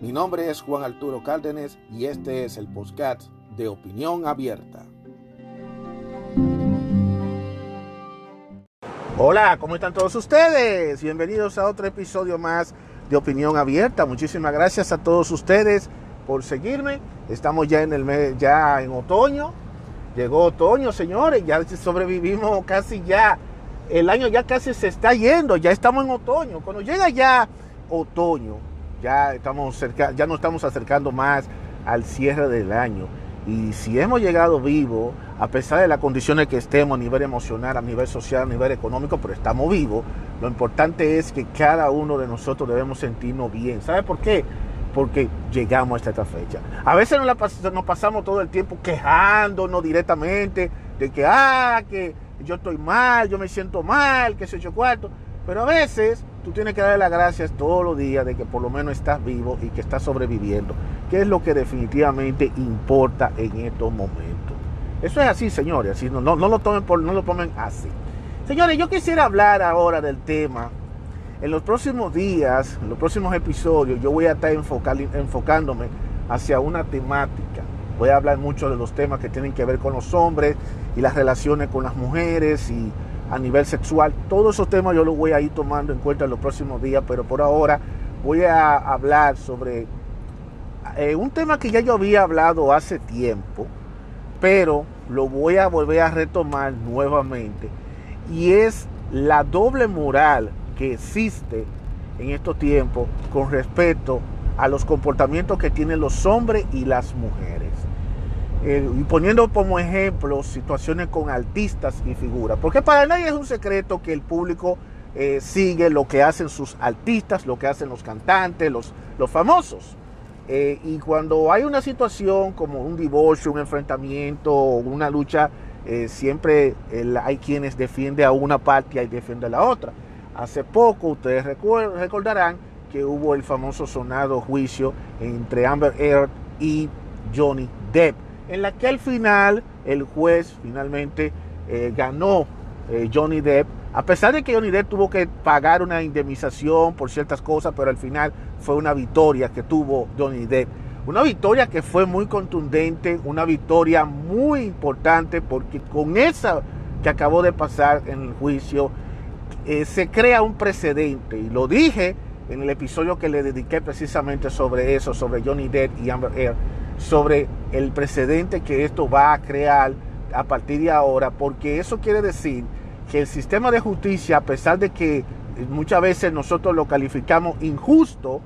Mi nombre es Juan Arturo Cárdenas y este es el podcast de Opinión Abierta. Hola, ¿cómo están todos ustedes? Bienvenidos a otro episodio más de Opinión Abierta. Muchísimas gracias a todos ustedes por seguirme. Estamos ya en el mes, ya en otoño. Llegó otoño, señores, ya sobrevivimos casi ya. El año ya casi se está yendo, ya estamos en otoño. Cuando llega ya otoño, ya, estamos cerca, ya nos estamos acercando más al cierre del año. Y si hemos llegado vivos, a pesar de las condiciones que estemos a nivel emocional, a nivel social, a nivel económico, pero estamos vivos, lo importante es que cada uno de nosotros debemos sentirnos bien. ¿Sabe por qué? Porque llegamos hasta esta fecha. A veces nos, nos pasamos todo el tiempo quejándonos directamente de que, ah, que yo estoy mal, yo me siento mal, que soy yo cuarto. Pero a veces tú tienes que darle las gracias todos los días de que por lo menos estás vivo y que estás sobreviviendo, que es lo que definitivamente importa en estos momentos. Eso es así, señores, así, no, no, lo tomen por, no lo tomen así. Señores, yo quisiera hablar ahora del tema. En los próximos días, en los próximos episodios, yo voy a estar enfocándome hacia una temática. Voy a hablar mucho de los temas que tienen que ver con los hombres y las relaciones con las mujeres y a nivel sexual. Todos esos temas yo los voy a ir tomando en cuenta en los próximos días, pero por ahora voy a hablar sobre eh, un tema que ya yo había hablado hace tiempo, pero lo voy a volver a retomar nuevamente. Y es la doble moral que existe en estos tiempos con respecto a los comportamientos que tienen los hombres y las mujeres. Eh, poniendo como ejemplo situaciones con artistas y figuras, porque para nadie es un secreto que el público eh, sigue lo que hacen sus artistas, lo que hacen los cantantes, los, los famosos. Eh, y cuando hay una situación como un divorcio, un enfrentamiento una lucha, siempre hay quienes defienden a una parte y defienden a la otra. Hace poco ustedes recordarán que hubo el famoso sonado juicio entre Amber Heard y Johnny Depp en la que al final el juez finalmente eh, ganó eh, Johnny Depp, a pesar de que Johnny Depp tuvo que pagar una indemnización por ciertas cosas, pero al final fue una victoria que tuvo Johnny Depp. Una victoria que fue muy contundente, una victoria muy importante, porque con esa que acabó de pasar en el juicio, eh, se crea un precedente. Y lo dije en el episodio que le dediqué precisamente sobre eso, sobre Johnny Depp y Amber Heard sobre el precedente que esto va a crear a partir de ahora, porque eso quiere decir que el sistema de justicia, a pesar de que muchas veces nosotros lo calificamos injusto,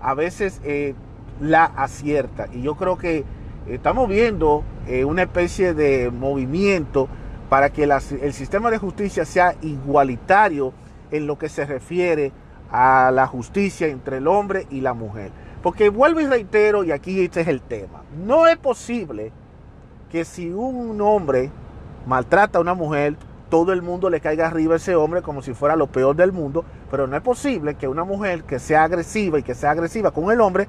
a veces eh, la acierta. Y yo creo que estamos viendo eh, una especie de movimiento para que el sistema de justicia sea igualitario en lo que se refiere a la justicia entre el hombre y la mujer. Porque vuelvo y reitero, y aquí este es el tema, no es posible que si un hombre maltrata a una mujer, todo el mundo le caiga arriba a ese hombre como si fuera lo peor del mundo, pero no es posible que una mujer que sea agresiva y que sea agresiva con el hombre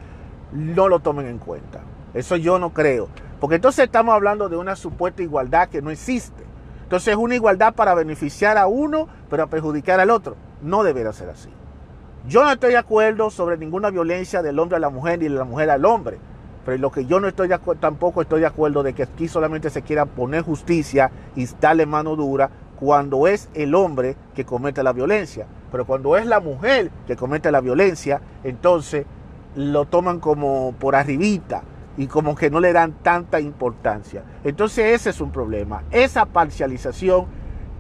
no lo tomen en cuenta. Eso yo no creo. Porque entonces estamos hablando de una supuesta igualdad que no existe. Entonces es una igualdad para beneficiar a uno, pero a perjudicar al otro. No debería ser así. Yo no estoy de acuerdo sobre ninguna violencia del hombre a la mujer ni de la mujer al hombre. Pero lo que yo no estoy de acuerdo, tampoco estoy de acuerdo de que aquí solamente se quiera poner justicia y darle mano dura cuando es el hombre que comete la violencia. Pero cuando es la mujer que comete la violencia, entonces lo toman como por arribita y como que no le dan tanta importancia. Entonces ese es un problema. Esa parcialización,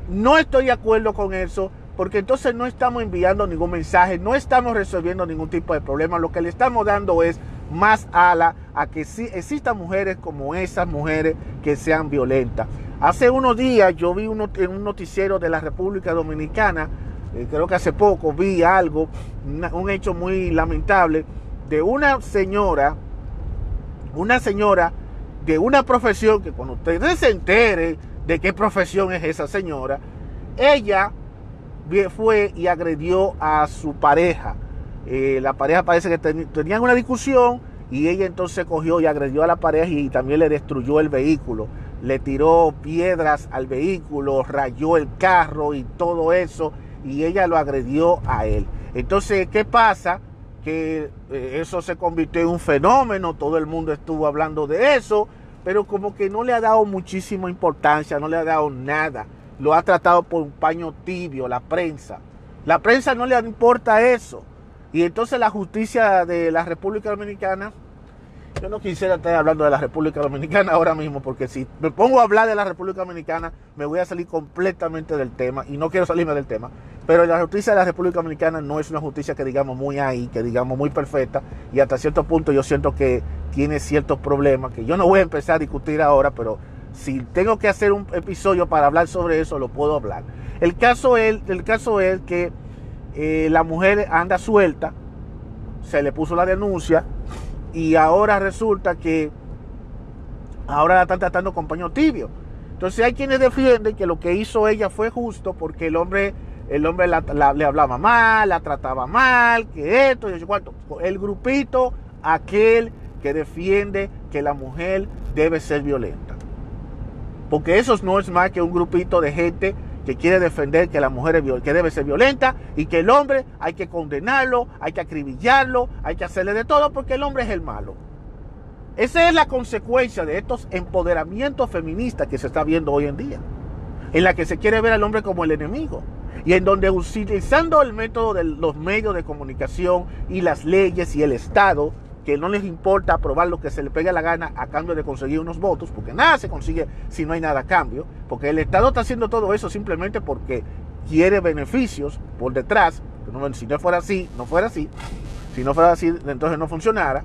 no estoy de acuerdo con eso porque entonces no estamos enviando ningún mensaje, no estamos resolviendo ningún tipo de problema, lo que le estamos dando es más ala a que existan mujeres como esas mujeres que sean violentas. Hace unos días yo vi en un noticiero de la República Dominicana, eh, creo que hace poco vi algo, un hecho muy lamentable, de una señora, una señora de una profesión que cuando ustedes se enteren de qué profesión es esa señora, ella fue y agredió a su pareja. Eh, la pareja parece que tenían una discusión y ella entonces cogió y agredió a la pareja y también le destruyó el vehículo. Le tiró piedras al vehículo, rayó el carro y todo eso y ella lo agredió a él. Entonces, ¿qué pasa? Que eh, eso se convirtió en un fenómeno, todo el mundo estuvo hablando de eso, pero como que no le ha dado muchísima importancia, no le ha dado nada. Lo ha tratado por un paño tibio, la prensa. La prensa no le importa eso. Y entonces la justicia de la República Dominicana, yo no quisiera estar hablando de la República Dominicana ahora mismo, porque si me pongo a hablar de la República Dominicana, me voy a salir completamente del tema, y no quiero salirme del tema. Pero la justicia de la República Dominicana no es una justicia que digamos muy ahí, que digamos muy perfecta, y hasta cierto punto yo siento que tiene ciertos problemas, que yo no voy a empezar a discutir ahora, pero si tengo que hacer un episodio para hablar sobre eso, lo puedo hablar. El caso es, el caso es que eh, la mujer anda suelta, se le puso la denuncia y ahora resulta que ahora la están tratando con paño tibio. Entonces hay quienes defienden que lo que hizo ella fue justo porque el hombre, el hombre le hablaba mal, la trataba mal, que esto y cuánto. El grupito, aquel que defiende que la mujer debe ser violenta. Porque eso no es más que un grupito de gente que quiere defender que la mujer es que debe ser violenta y que el hombre hay que condenarlo, hay que acribillarlo, hay que hacerle de todo porque el hombre es el malo. Esa es la consecuencia de estos empoderamientos feministas que se está viendo hoy en día, en la que se quiere ver al hombre como el enemigo y en donde utilizando el método de los medios de comunicación y las leyes y el Estado que no les importa aprobar lo que se le pegue la gana a cambio de conseguir unos votos, porque nada se consigue si no hay nada a cambio, porque el Estado está haciendo todo eso simplemente porque quiere beneficios por detrás, si no fuera así, no fuera así, si no fuera así, entonces no funcionara.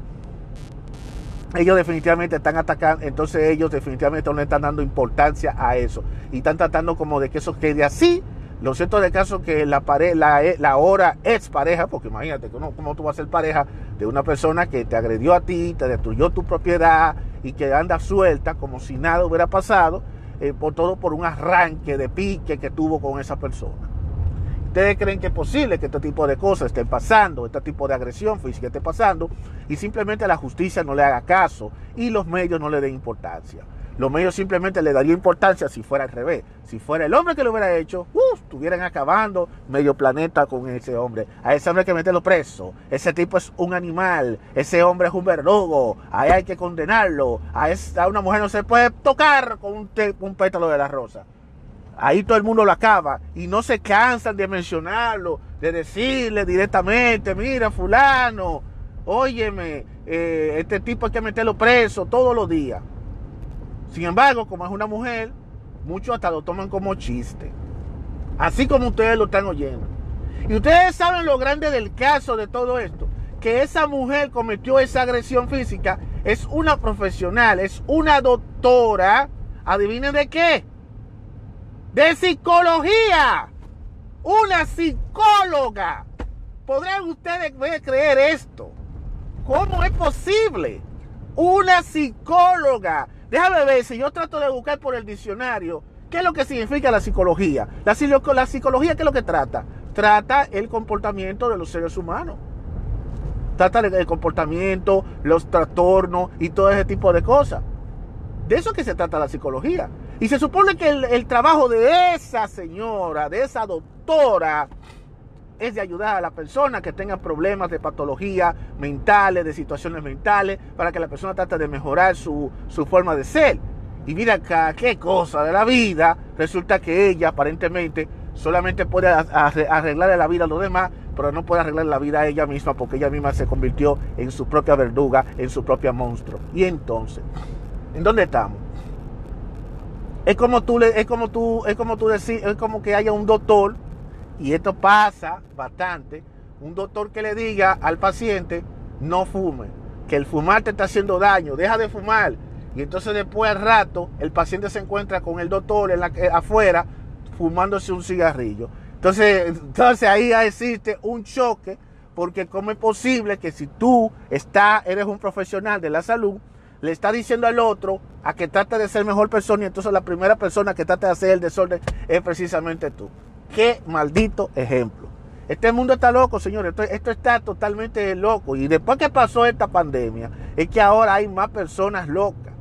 Ellos definitivamente están atacando, entonces ellos definitivamente no le están dando importancia a eso y están tratando como de que eso quede así lo cierto de caso que la, pare, la, la ahora ex pareja, porque imagínate cómo tú vas a ser pareja de una persona que te agredió a ti, te destruyó tu propiedad y que anda suelta como si nada hubiera pasado, eh, por todo por un arranque de pique que tuvo con esa persona. ¿Ustedes creen que es posible que este tipo de cosas estén pasando, este tipo de agresión física esté pasando y simplemente la justicia no le haga caso y los medios no le den importancia? Los medios simplemente le darían importancia si fuera al revés. Si fuera el hombre que lo hubiera hecho, ¡uf! estuvieran acabando medio planeta con ese hombre. A ese hombre hay que meterlo preso. Ese tipo es un animal. Ese hombre es un verdugo. Ahí hay que condenarlo. A, esa, una mujer no se puede tocar con un, un pétalo de la rosa. Ahí todo el mundo lo acaba y no se cansan de mencionarlo, de decirle directamente, mira fulano, óyeme, eh, este tipo hay que meterlo preso todos los días. Sin embargo, como es una mujer, muchos hasta lo toman como chiste. Así como ustedes lo están oyendo. Y ustedes saben lo grande del caso de todo esto. Que esa mujer cometió esa agresión física. Es una profesional, es una doctora. ¿Adivinen de qué? De psicología. Una psicóloga. ¿Podrían ustedes creer esto? ¿Cómo es posible? Una psicóloga Déjame ver si yo trato de buscar por el diccionario qué es lo que significa la psicología. La, la psicología, ¿qué es lo que trata? Trata el comportamiento de los seres humanos. Trata el comportamiento, los trastornos y todo ese tipo de cosas. De eso que se trata la psicología. Y se supone que el trabajo de esa señora, de esa doctora, es de ayudar a la persona que tenga problemas de patología mentales, de situaciones mentales, para que la persona trate de mejorar su, forma de ser. Y mira acá, qué cosa de la vida. Resulta que ella aparentemente solamente puede arreglarle la vida a los demás, pero no puede arreglar la vida a ella misma porque ella misma se convirtió en su propia verduga, en su propia monstruo. Y entonces, ¿en dónde estamos? Es como tú, es como tú, es como tú decir, es como que haya un doctor y esto pasa bastante, un doctor que le diga al paciente, no fume, que el fumar te está haciendo daño, deja de fumar. Y entonces después al rato el paciente se encuentra con el doctor en la, eh, afuera fumándose un cigarrillo. Entonces, entonces ahí existe un choque, Porque cómo es posible que si tú está, eres un profesional de la salud, le está diciendo al otro a que trate de ser mejor persona y entonces la primera persona que trata de hacer el desorden es precisamente tú. Qué maldito ejemplo. Este mundo está loco, señores. Esto, está totalmente loco. Y después que pasó esta pandemia, es que ahora hay más personas locas.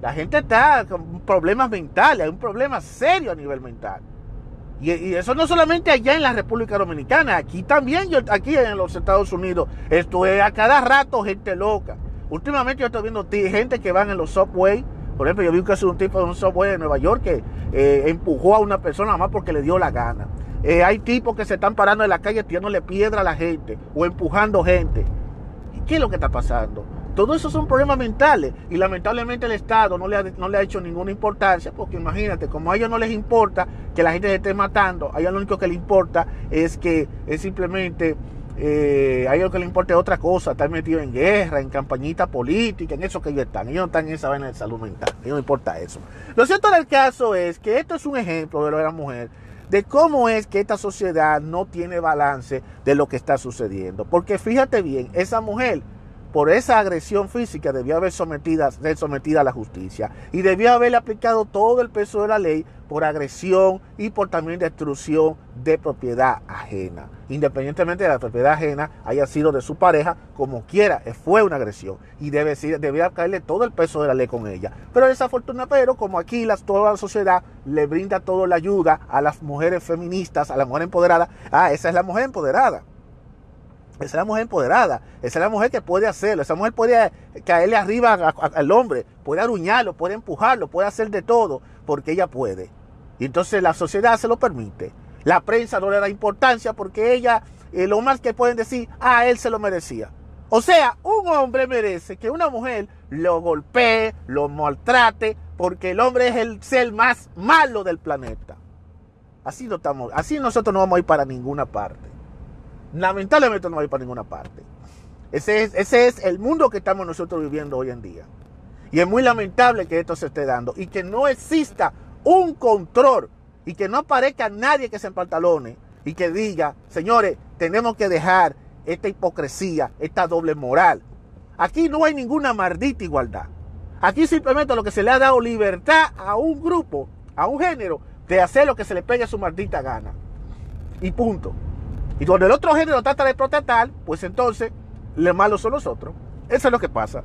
La gente está con problemas mentales, hay un problema serio a nivel mental. Y, eso no solamente allá en la República Dominicana, aquí también, yo, aquí en los Estados Unidos, esto es a cada rato gente loca. Últimamente yo estoy viendo gente que van en los subway. Por ejemplo, yo vi que es un tipo de un subway de Nueva York que eh, empujó a una persona más porque le dio la gana. Eh, hay tipos que se están parando en la calle tirándole piedra a la gente o empujando gente. ¿Y qué es lo que está pasando? Todo eso son problemas mentales y lamentablemente el Estado no le, ha, no le ha hecho ninguna importancia porque imagínate, como a ellos no les importa que la gente se esté matando, a ellos lo único que les importa es que es simplemente, eh, a ellos lo que les importa otra cosa, estar metido en guerra, en campañita política, en eso que ellos están. Ellos no están en esa vaina de salud mental, a ellos no importa eso. Lo cierto del caso es que esto es un ejemplo de lo de la mujer de cómo es que esta sociedad no tiene balance de lo que está sucediendo. Porque fíjate bien, esa mujer por esa agresión física debió haber sometida, ser sometida a la justicia y debió haberle aplicado todo el peso de la ley por agresión y por también destrucción de propiedad ajena. Independientemente de la propiedad ajena haya sido de su pareja, como quiera, fue una agresión y debe, debía caerle todo el peso de la ley con ella. Pero desafortunadamente, pero como aquí toda la sociedad le brinda toda la ayuda a las mujeres feministas, a la mujer empoderada, ah, esa es la mujer empoderada esa es la mujer empoderada. Esa es la mujer que puede hacerlo. Esa mujer puede caerle arriba al hombre, puede aruñarlo, puede empujarlo, puede hacer de todo, porque ella puede. Y entonces la sociedad se lo permite. La prensa no le da importancia porque ella, eh, lo más que pueden decir, ah, él se lo merecía. O sea, un hombre merece que una mujer lo golpee, lo maltrate, porque el hombre es el ser más malo del planeta. Así, no estamos, así nosotros no vamos a ir para ninguna parte lamentablemente no va a ir para ninguna parte. Ese es, el mundo que estamos nosotros viviendo hoy en día. Y es muy lamentable que esto se esté dando y que no exista un control y que no aparezca nadie que se pantalones y que diga, señores, tenemos que dejar esta hipocresía, esta doble moral. Aquí no hay ninguna maldita igualdad. Aquí simplemente lo que se le ha dado libertad a un grupo, a un género, de hacer lo que se le pegue a su maldita gana. Y punto. Y cuando el otro género trata de protestar, pues entonces los malos son los otros. Eso es lo que pasa.